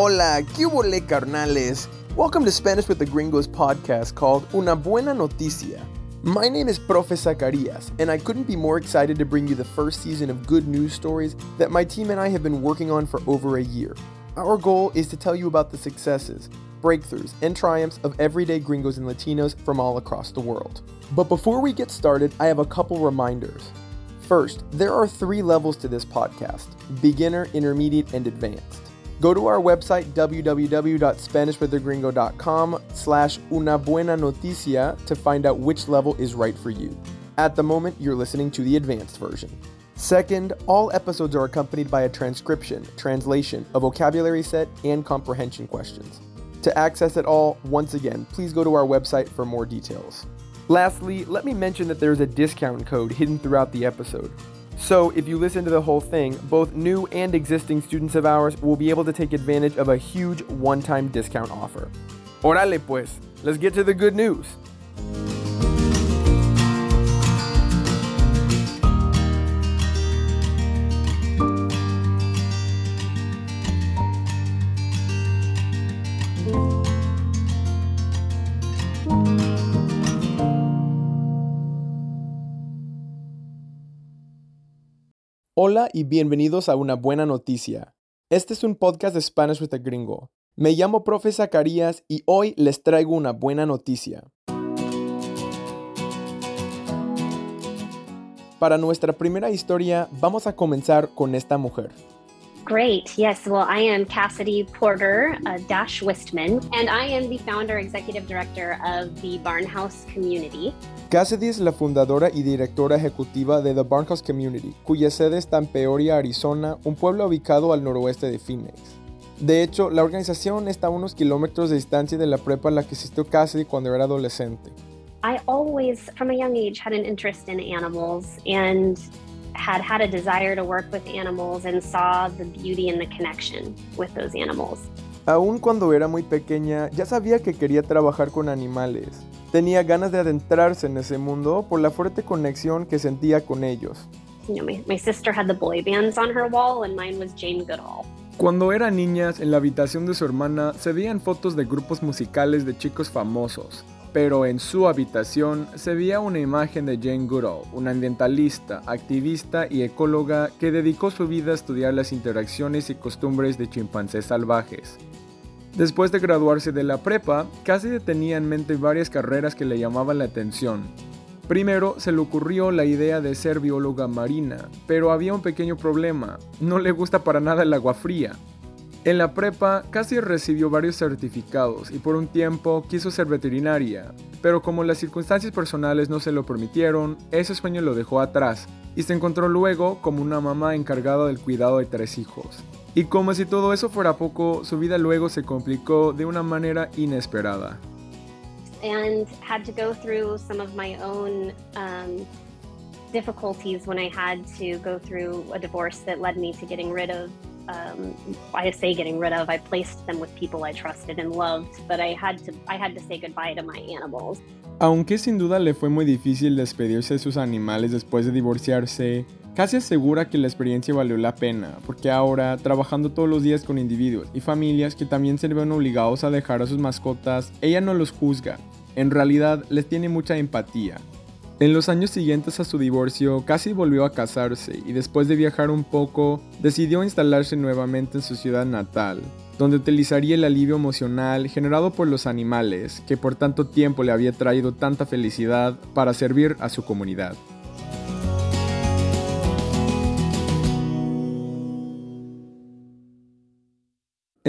Hola, ¿qué hubo, carnales? Welcome to Spanish with the Gringos podcast called Una Buena Noticia. My name is Profe Zacarias, and I couldn't be more excited to bring you the first season of good news stories that my team and I have been working on for over a year. Our goal is to tell you about the successes, breakthroughs, and triumphs of everyday gringos and Latinos from all across the world. But before we get started, I have a couple reminders. First, there are three levels to this podcast beginner, intermediate, and advanced. Go to our website www.spanishwiththegringo.com slash una buena noticia to find out which level is right for you. At the moment, you're listening to the advanced version. Second, all episodes are accompanied by a transcription, translation, a vocabulary set, and comprehension questions. To access it all, once again, please go to our website for more details. Lastly, let me mention that there's a discount code hidden throughout the episode. So, if you listen to the whole thing, both new and existing students of ours will be able to take advantage of a huge one time discount offer. Orale pues, let's get to the good news. Hola y bienvenidos a una buena noticia. Este es un podcast de Spanish with a Gringo. Me llamo Profe Zacarías y hoy les traigo una buena noticia. Para nuestra primera historia vamos a comenzar con esta mujer. Great. Yes. Well, I am Cassidy Porter uh, Dash Wistman, and I am the founder executive director of the Barnhouse Community. Cassidy es la fundadora y directora ejecutiva de The Barnhouse Community, cuya sede está en Peoria, Arizona, un pueblo ubicado al noroeste de Phoenix. De hecho, la organización está a unos kilómetros de distancia de la prepa en la que asistió Cassidy cuando era adolescente. I always, from a young age, had an interest in animals and had had a desire to work with animals and saw the beauty and the connection with those animals. Aún cuando era muy pequeña, ya sabía que quería trabajar con animales. Tenía ganas de adentrarse en ese mundo por la fuerte conexión que sentía con ellos. You know, my, my sister had the boy bands on her wall and mine was Jane Goodall. Cuando eran niñas, en la habitación de su hermana se veían fotos de grupos musicales de chicos famosos pero en su habitación se veía una imagen de Jane Goodall, una ambientalista, activista y ecóloga que dedicó su vida a estudiar las interacciones y costumbres de chimpancés salvajes. Después de graduarse de la prepa, casi tenía en mente varias carreras que le llamaban la atención. Primero se le ocurrió la idea de ser bióloga marina, pero había un pequeño problema, no le gusta para nada el agua fría. En la prepa casi recibió varios certificados y por un tiempo quiso ser veterinaria, pero como las circunstancias personales no se lo permitieron, ese sueño lo dejó atrás y se encontró luego como una mamá encargada del cuidado de tres hijos. Y como si todo eso fuera poco, su vida luego se complicó de una manera inesperada. And had to go through some of my own um, difficulties when I had to go through a divorce that led me to getting rid of um, I say getting rid of. I placed them with people I trusted and loved, but I had to I had to say goodbye to my animals. Aunque sin duda le fue muy difícil despedirse de sus animales después de divorciarse, casi asegura que la experiencia valió la pena, porque ahora, trabajando todos los días con individuos y familias que también se ven obligados a dejar a sus mascotas, ella no los juzga, en realidad les tiene mucha empatía en los años siguientes a su divorcio, casi volvió a casarse y después de viajar un poco, decidió instalarse nuevamente en su ciudad natal, donde utilizaría el alivio emocional generado por los animales, que por tanto tiempo le había traído tanta felicidad, para servir a su comunidad.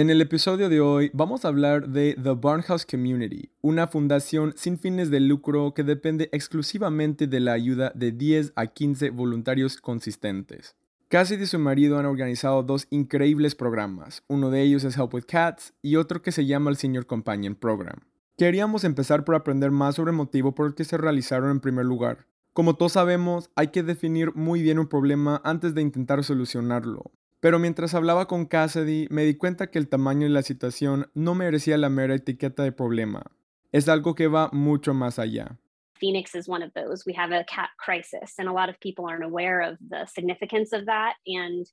En el episodio de hoy vamos a hablar de The Barnhouse Community, una fundación sin fines de lucro que depende exclusivamente de la ayuda de 10 a 15 voluntarios consistentes. Cassidy y su marido han organizado dos increíbles programas, uno de ellos es Help with Cats y otro que se llama el Senior Companion Program. Queríamos empezar por aprender más sobre el motivo por el que se realizaron en primer lugar. Como todos sabemos, hay que definir muy bien un problema antes de intentar solucionarlo, pero mientras hablaba con Cassidy, me di cuenta que el tamaño de la situación no merecía la mera etiqueta de problema. Es algo que va mucho más allá. Phoenix is one of those. We have a cat crisis, and a lot of people aren't aware of the significance of that and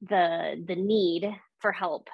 the the need for help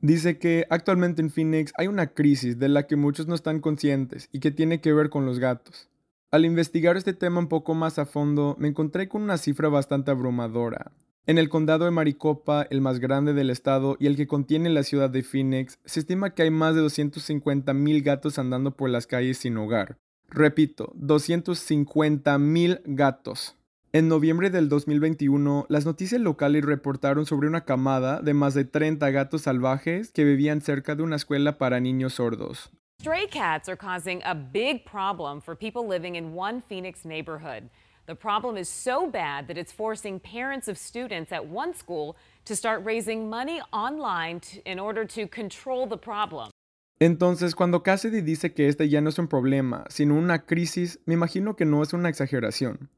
Dice que actualmente en Phoenix hay una crisis de la que muchos no están conscientes y que tiene que ver con los gatos. Al investigar este tema un poco más a fondo, me encontré con una cifra bastante abrumadora. En el condado de Maricopa, el más grande del estado y el que contiene la ciudad de Phoenix, se estima que hay más de 250 mil gatos andando por las calles sin hogar. Repito, 250 mil gatos. En noviembre del 2021, las noticias locales reportaron sobre una camada de más de 30 gatos salvajes que vivían cerca de una escuela para niños sordos. Stray cats are causing a big problem for people living in one Phoenix neighborhood. The problem is so bad that it's forcing parents of students at one school to start raising money online in order to control the problem. Entonces, cuando Cassidy dice que este ya no es un problema, sino una crisis, me imagino que no es una exageración.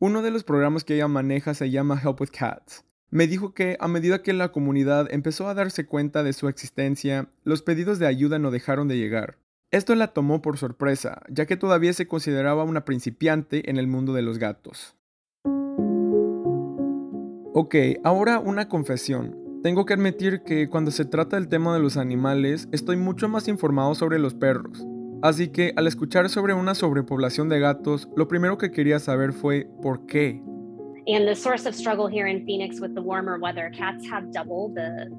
Uno de los programas que ella maneja se llama Help with Cats. Me dijo que a medida que la comunidad empezó a darse cuenta de su existencia, los pedidos de ayuda no dejaron de llegar. Esto la tomó por sorpresa, ya que todavía se consideraba una principiante en el mundo de los gatos. Ok, ahora una confesión. Tengo que admitir que cuando se trata del tema de los animales, estoy mucho más informado sobre los perros. Así que al escuchar sobre una sobrepoblación de gatos, lo primero que quería saber fue por qué. And the source of struggle here in Phoenix with the warmer weather, cats have double the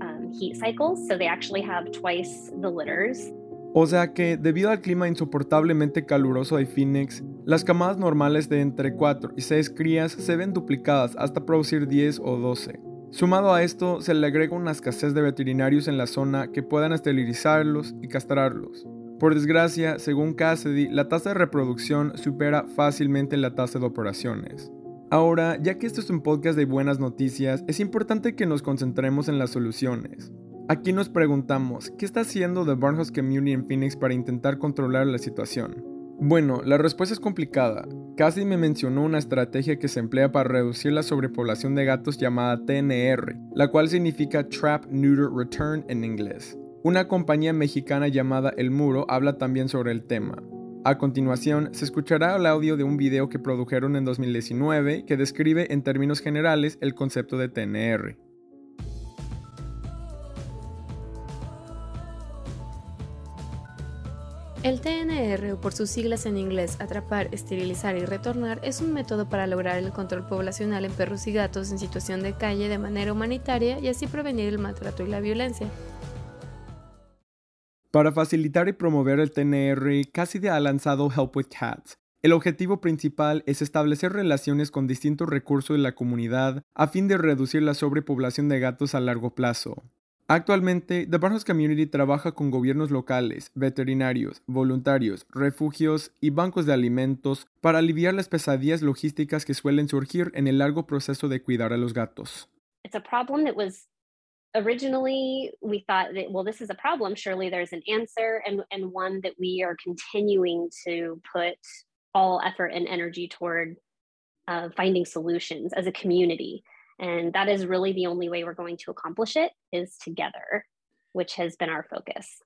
um, heat cycles, so they actually have twice the litters. O sea que, debido al clima insoportablemente caluroso de Phoenix, las camadas normales de entre 4 y 6 crías se ven duplicadas hasta producir 10 o 12. Sumado a esto, se le agrega una escasez de veterinarios en la zona que puedan esterilizarlos y castrarlos. Por desgracia, según Cassidy, la tasa de reproducción supera fácilmente la tasa de operaciones. Ahora, ya que esto es un podcast de buenas noticias, es importante que nos concentremos en las soluciones. Aquí nos preguntamos, ¿qué está haciendo The Barnhouse Community en Phoenix para intentar controlar la situación? Bueno, la respuesta es complicada. Cassidy me mencionó una estrategia que se emplea para reducir la sobrepoblación de gatos llamada TNR, la cual significa Trap Neuter Return en inglés. Una compañía mexicana llamada El Muro habla también sobre el tema. A continuación, se escuchará el audio de un video que produjeron en 2019 que describe en términos generales el concepto de TNR. El TNR, o por sus siglas en inglés atrapar, esterilizar y retornar, es un método para lograr el control poblacional en perros y gatos en situación de calle de manera humanitaria y así prevenir el maltrato y la violencia. Para facilitar y promover el TNR, Cassidy ha lanzado Help with Cats. El objetivo principal es establecer relaciones con distintos recursos de la comunidad a fin de reducir la sobrepoblación de gatos a largo plazo. Actualmente, The Barnhouse Community trabaja con gobiernos locales, veterinarios, voluntarios, refugios y bancos de alimentos para aliviar las pesadillas logísticas que suelen surgir en el largo proceso de cuidar a los gatos. originally we thought that well this is a problem surely there's an answer and and one that we are continuing to put all effort and energy toward uh, finding solutions as a community and that is really the only way we're going to accomplish it is together which has been our focus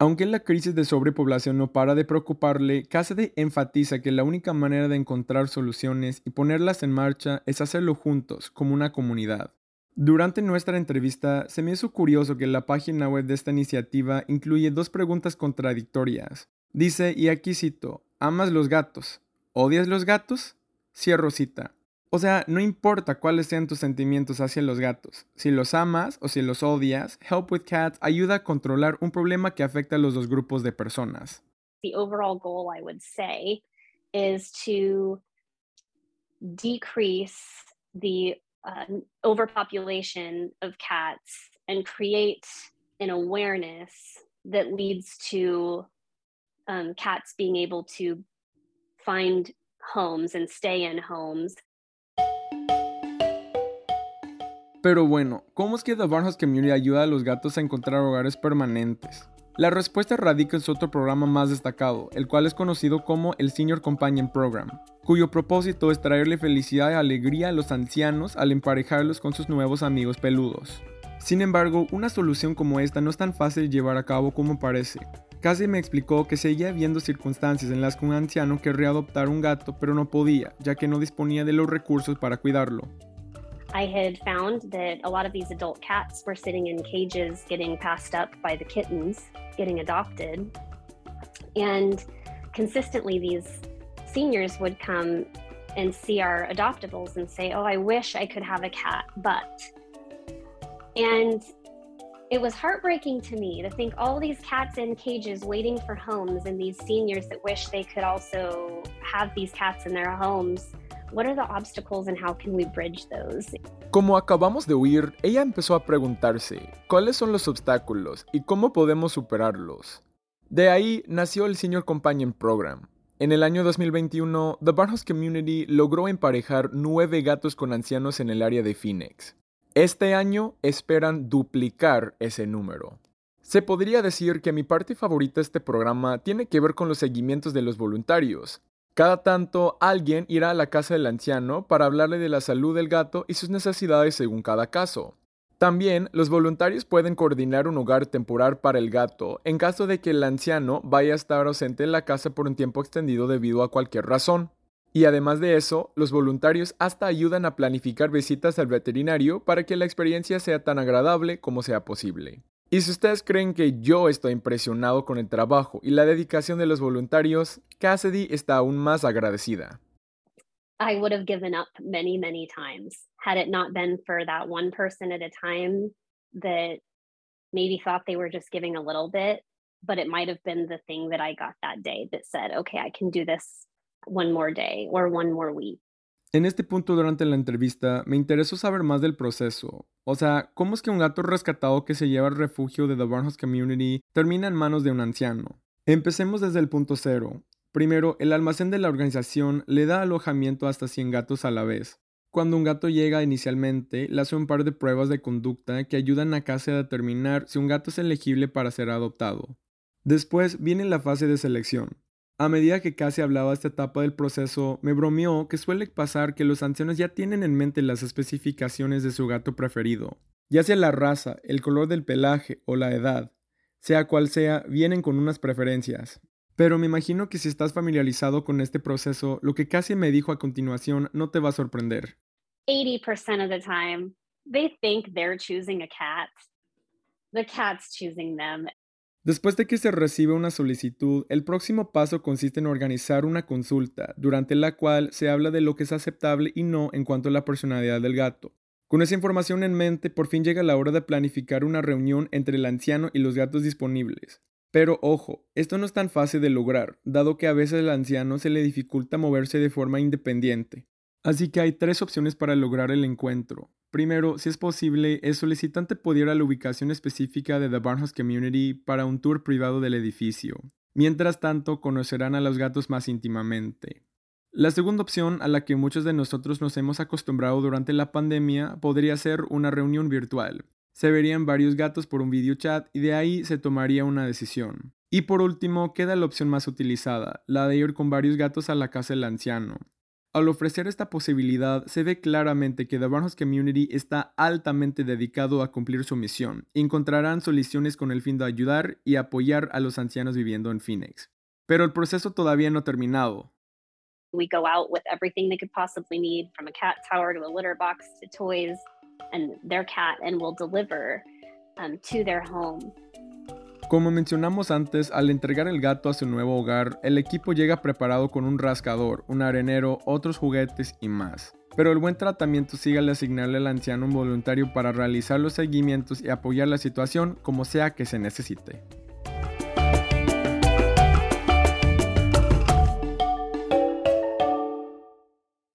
Aunque la crisis de sobrepoblación no para de preocuparle, Cassidy enfatiza que la única manera de encontrar soluciones y ponerlas en marcha es hacerlo juntos, como una comunidad. Durante nuestra entrevista, se me hizo curioso que la página web de esta iniciativa incluye dos preguntas contradictorias. Dice, y aquí cito, ¿amas los gatos? ¿Odias los gatos? Cierro cita. O sea, no importa cuáles sean tus sentimientos hacia los gatos, si los amas o si los odias, Help with Cats ayuda a controlar un problema que afecta a los dos grupos de personas. The overall goal, I would say, is to decrease the uh, overpopulation of cats and create an awareness that leads to um, cats being able to find homes and stay in homes. Pero bueno, ¿cómo es que The Barnhouse Community ayuda a los gatos a encontrar hogares permanentes? La respuesta radica en su otro programa más destacado, el cual es conocido como el Senior Companion Program, cuyo propósito es traerle felicidad y alegría a los ancianos al emparejarlos con sus nuevos amigos peludos. Sin embargo, una solución como esta no es tan fácil de llevar a cabo como parece. Casi me explicó que seguía habiendo circunstancias en las que un anciano querría adoptar un gato pero no podía, ya que no disponía de los recursos para cuidarlo. I had found that a lot of these adult cats were sitting in cages getting passed up by the kittens, getting adopted. And consistently, these seniors would come and see our adoptables and say, Oh, I wish I could have a cat, but. And it was heartbreaking to me to think all these cats in cages waiting for homes and these seniors that wish they could also have these cats in their homes. What are the obstacles and how can we bridge those? Como acabamos de oír, ella empezó a preguntarse, ¿cuáles son los obstáculos y cómo podemos superarlos? De ahí nació el Senior Companion Program. En el año 2021, The Barnhouse Community logró emparejar nueve gatos con ancianos en el área de Phoenix. Este año esperan duplicar ese número. Se podría decir que mi parte favorita de este programa tiene que ver con los seguimientos de los voluntarios. Cada tanto alguien irá a la casa del anciano para hablarle de la salud del gato y sus necesidades según cada caso. También los voluntarios pueden coordinar un hogar temporal para el gato en caso de que el anciano vaya a estar ausente en la casa por un tiempo extendido debido a cualquier razón. Y además de eso, los voluntarios hasta ayudan a planificar visitas al veterinario para que la experiencia sea tan agradable como sea posible. Y si ustedes creen que yo estoy impresionado con el trabajo y la dedicación de los voluntarios, Cassidy está aún más agradecida. I would have given up many, many times had it not been for that one person at a time that maybe thought they were just giving a little bit, but it might have been the thing that I got that day that said, okay, I can do this one more day or one more week. En este punto durante la entrevista me interesó saber más del proceso. O sea, ¿cómo es que un gato rescatado que se lleva al refugio de The Barnhouse Community termina en manos de un anciano? Empecemos desde el punto cero. Primero, el almacén de la organización le da alojamiento hasta 100 gatos a la vez. Cuando un gato llega inicialmente, le hace un par de pruebas de conducta que ayudan a Cassie a determinar si un gato es elegible para ser adoptado. Después viene la fase de selección. A medida que casi hablaba esta etapa del proceso, me bromeó que suele pasar que los ancianos ya tienen en mente las especificaciones de su gato preferido, ya sea la raza, el color del pelaje o la edad. Sea cual sea, vienen con unas preferencias. Pero me imagino que si estás familiarizado con este proceso, lo que casi me dijo a continuación no te va a sorprender. 80% of the time, they think they're choosing a cat. The cat's choosing them. Después de que se recibe una solicitud, el próximo paso consiste en organizar una consulta, durante la cual se habla de lo que es aceptable y no en cuanto a la personalidad del gato. Con esa información en mente, por fin llega la hora de planificar una reunión entre el anciano y los gatos disponibles. Pero ojo, esto no es tan fácil de lograr, dado que a veces al anciano se le dificulta moverse de forma independiente. Así que hay tres opciones para lograr el encuentro. Primero, si es posible, el solicitante pudiera la ubicación específica de The Barnhouse Community para un tour privado del edificio. Mientras tanto, conocerán a los gatos más íntimamente. La segunda opción a la que muchos de nosotros nos hemos acostumbrado durante la pandemia podría ser una reunión virtual. Se verían varios gatos por un video chat y de ahí se tomaría una decisión. Y por último, queda la opción más utilizada, la de ir con varios gatos a la casa del anciano. Al ofrecer esta posibilidad, se ve claramente que The Barnhouse Community está altamente dedicado a cumplir su misión. Encontrarán soluciones con el fin de ayudar y apoyar a los ancianos viviendo en Phoenix. Pero el proceso todavía no ha terminado. We go out with everything they could possibly need, from a cat tower to a litter box to toys and their cat, and we'll deliver um, to their home. Como mencionamos antes, al entregar el gato a su nuevo hogar, el equipo llega preparado con un rascador, un arenero, otros juguetes y más. Pero el buen tratamiento sigue al asignarle al anciano un voluntario para realizar los seguimientos y apoyar la situación como sea que se necesite.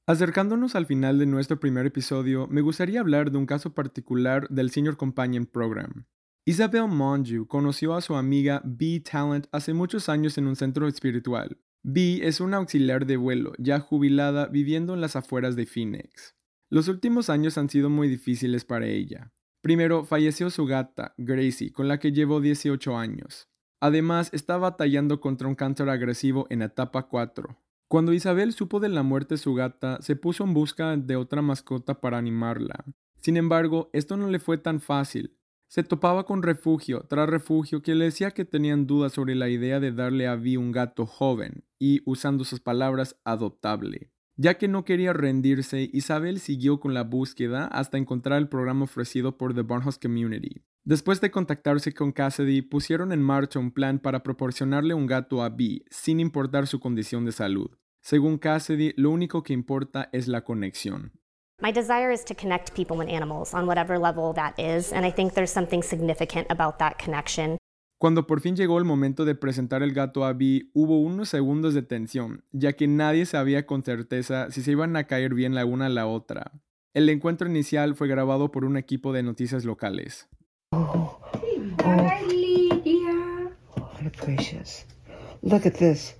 Acercándonos al final de nuestro primer episodio, me gustaría hablar de un caso particular del Senior Companion Program. Isabel Monju conoció a su amiga B Talent hace muchos años en un centro espiritual. B es una auxiliar de vuelo, ya jubilada, viviendo en las afueras de Phoenix. Los últimos años han sido muy difíciles para ella. Primero, falleció su gata, Gracie, con la que llevó 18 años. Además, está batallando contra un cáncer agresivo en etapa 4. Cuando Isabel supo de la muerte de su gata, se puso en busca de otra mascota para animarla. Sin embargo, esto no le fue tan fácil, se topaba con refugio tras refugio que le decía que tenían dudas sobre la idea de darle a Vi un gato joven y, usando sus palabras, adoptable. Ya que no quería rendirse, Isabel siguió con la búsqueda hasta encontrar el programa ofrecido por The Barnhouse Community. Después de contactarse con Cassidy, pusieron en marcha un plan para proporcionarle un gato a Bee, sin importar su condición de salud. Según Cassidy, lo único que importa es la conexión. My desire is to connect people and animals on whatever level that is, and I think there's something significant about that connection. Cuando por fin llegó el momento de presentar el gato a Bee, hubo unos segundos de tensión, ya que nadie sabía con certeza si se iban a caer bien la una a la otra. El encuentro inicial fue grabado por un equipo de noticias locales. Oh, Hi, Lydia. How precious. Look at this.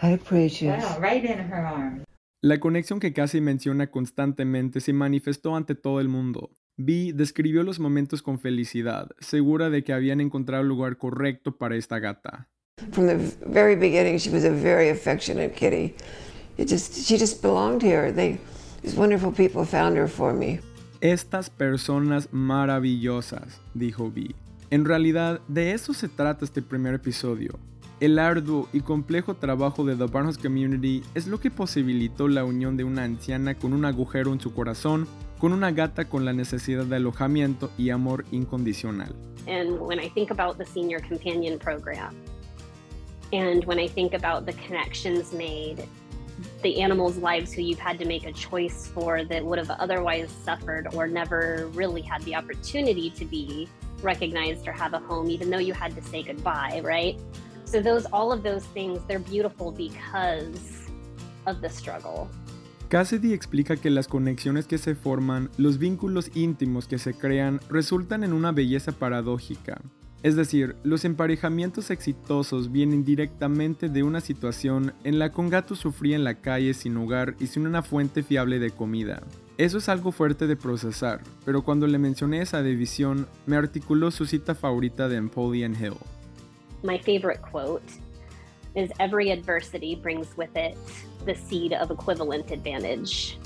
How precious. Wow, right in her arm. La conexión que casi menciona constantemente se manifestó ante todo el mundo. B describió los momentos con felicidad, segura de que habían encontrado el lugar correcto para esta gata. From the very beginning, she was a very affectionate kitty. It just, she just belonged here. They, these wonderful people found her for me. Estas personas maravillosas, dijo B. En realidad, de eso se trata este primer episodio. El arduo y complejo trabajo de The Barnhouse Community es lo que posibilitó la unión de una anciana con un agujero en su corazón con una gata con la necesidad de alojamiento y amor incondicional. And when I think about the senior companion program, and when I think about the connections made, the animals' lives who you've had to make a choice for that would have otherwise suffered or never really had the opportunity to be recognized or have a home, even though you had to say goodbye, right? So those all of those things, they're beautiful because of the struggle. Cassidy explica que las conexiones que se forman, los vínculos íntimos que se crean, resultan en una belleza paradójica. Es decir, los emparejamientos exitosos vienen directamente de una situación en la que un gato sufría en la calle sin hogar y sin una fuente fiable de comida. Eso es algo fuerte de procesar, pero cuando le mencioné esa división, me articuló su cita favorita de Napoleon Hill. My favorite quote is every adversity brings with it the seed of equivalent advantage.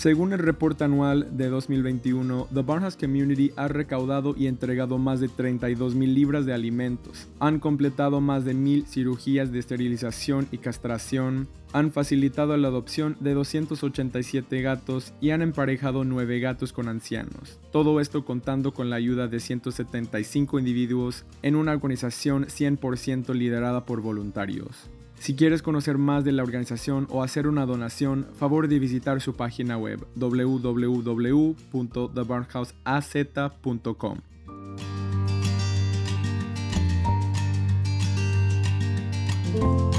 Según el reporte anual de 2021, The Barnhouse Community ha recaudado y entregado más de 32 mil libras de alimentos, han completado más de mil cirugías de esterilización y castración, han facilitado la adopción de 287 gatos y han emparejado 9 gatos con ancianos. Todo esto contando con la ayuda de 175 individuos en una organización 100% liderada por voluntarios. Si quieres conocer más de la organización o hacer una donación, favor de visitar su página web www.thebarnhouseaz.com.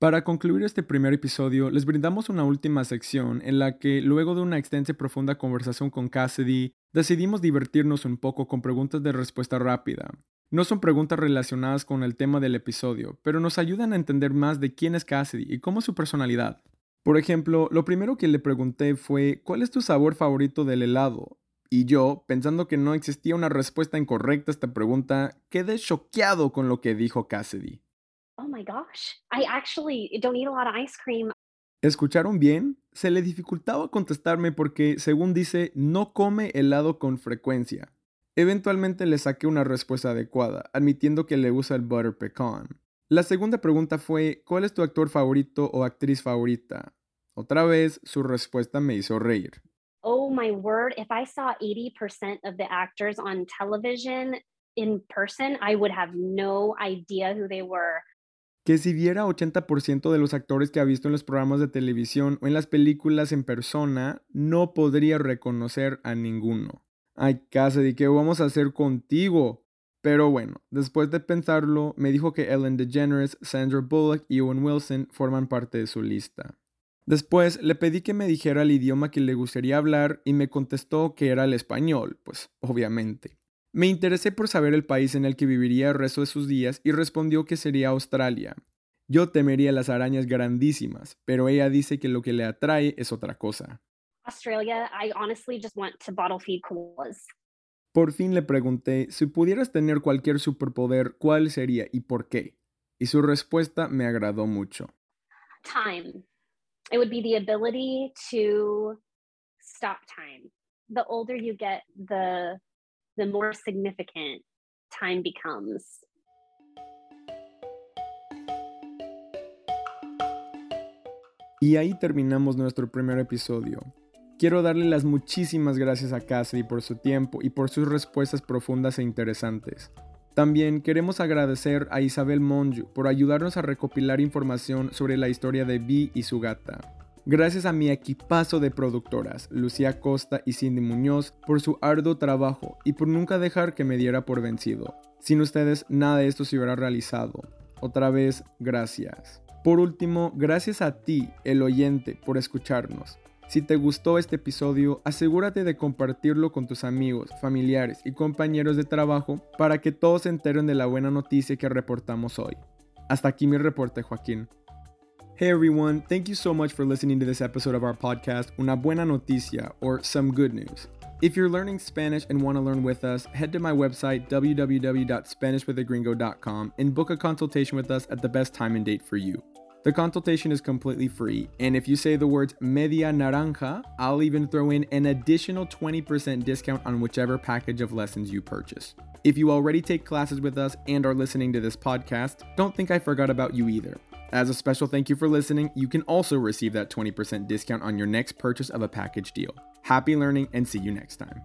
Para concluir este primer episodio, les brindamos una última sección en la que, luego de una extensa y profunda conversación con Cassidy, decidimos divertirnos un poco con preguntas de respuesta rápida. No son preguntas relacionadas con el tema del episodio, pero nos ayudan a entender más de quién es Cassidy y cómo es su personalidad. Por ejemplo, lo primero que le pregunté fue, ¿cuál es tu sabor favorito del helado? Y yo, pensando que no existía una respuesta incorrecta a esta pregunta, quedé choqueado con lo que dijo Cassidy. Oh my gosh, I actually don't eat a lot of ice cream. ¿Escucharon bien? Se le dificultaba contestarme porque, según dice, no come helado con frecuencia. Eventualmente le saqué una respuesta adecuada, admitiendo que le usa el butter pecan. La segunda pregunta fue, ¿cuál es tu actor favorito o actriz favorita? Otra vez, su respuesta me hizo reír. Oh my word, if I saw 80% of the actors on television in person, I would have no idea who they were. Que si viera 80% de los actores que ha visto en los programas de televisión o en las películas en persona, no podría reconocer a ninguno. Ay, Cassidy, ¿qué vamos a hacer contigo? Pero bueno, después de pensarlo, me dijo que Ellen DeGeneres, Sandra Bullock y Owen Wilson forman parte de su lista. Después le pedí que me dijera el idioma que le gustaría hablar y me contestó que era el español, pues obviamente. Me interesé por saber el país en el que viviría el resto de sus días y respondió que sería Australia. Yo temería las arañas grandísimas, pero ella dice que lo que le atrae es otra cosa. Australia, I honestly just want to bottle feed koalas. Por fin le pregunté, si pudieras tener cualquier superpoder, ¿cuál sería y por qué? Y su respuesta me agradó mucho. Time. It would be the ability to stop time. The older you get, the the more significant time becomes. Y ahí terminamos nuestro primer episodio. Quiero darle las muchísimas gracias a Cassidy por su tiempo y por sus respuestas profundas e interesantes. También queremos agradecer a Isabel Monju por ayudarnos a recopilar información sobre la historia de Vi y su gata. Gracias a mi equipazo de productoras, Lucía Costa y Cindy Muñoz, por su arduo trabajo y por nunca dejar que me diera por vencido. Sin ustedes, nada de esto se hubiera realizado. Otra vez, gracias. Por último, gracias a ti, el oyente, por escucharnos. Si te gustó este episodio, asegúrate de compartirlo con tus amigos, familiares y compañeros de trabajo para que todos se enteren de la buena noticia que reportamos hoy. Hasta aquí mi reporte, Joaquín. Hey everyone, thank you so much for listening to this episode of our podcast, Una Buena Noticia, or Some Good News. If you're learning Spanish and want to learn with us, head to my website, www.spanishwithagringo.com, and book a consultation with us at the best time and date for you. The consultation is completely free, and if you say the words media naranja, I'll even throw in an additional 20% discount on whichever package of lessons you purchase. If you already take classes with us and are listening to this podcast, don't think I forgot about you either. As a special thank you for listening, you can also receive that 20% discount on your next purchase of a package deal. Happy learning and see you next time.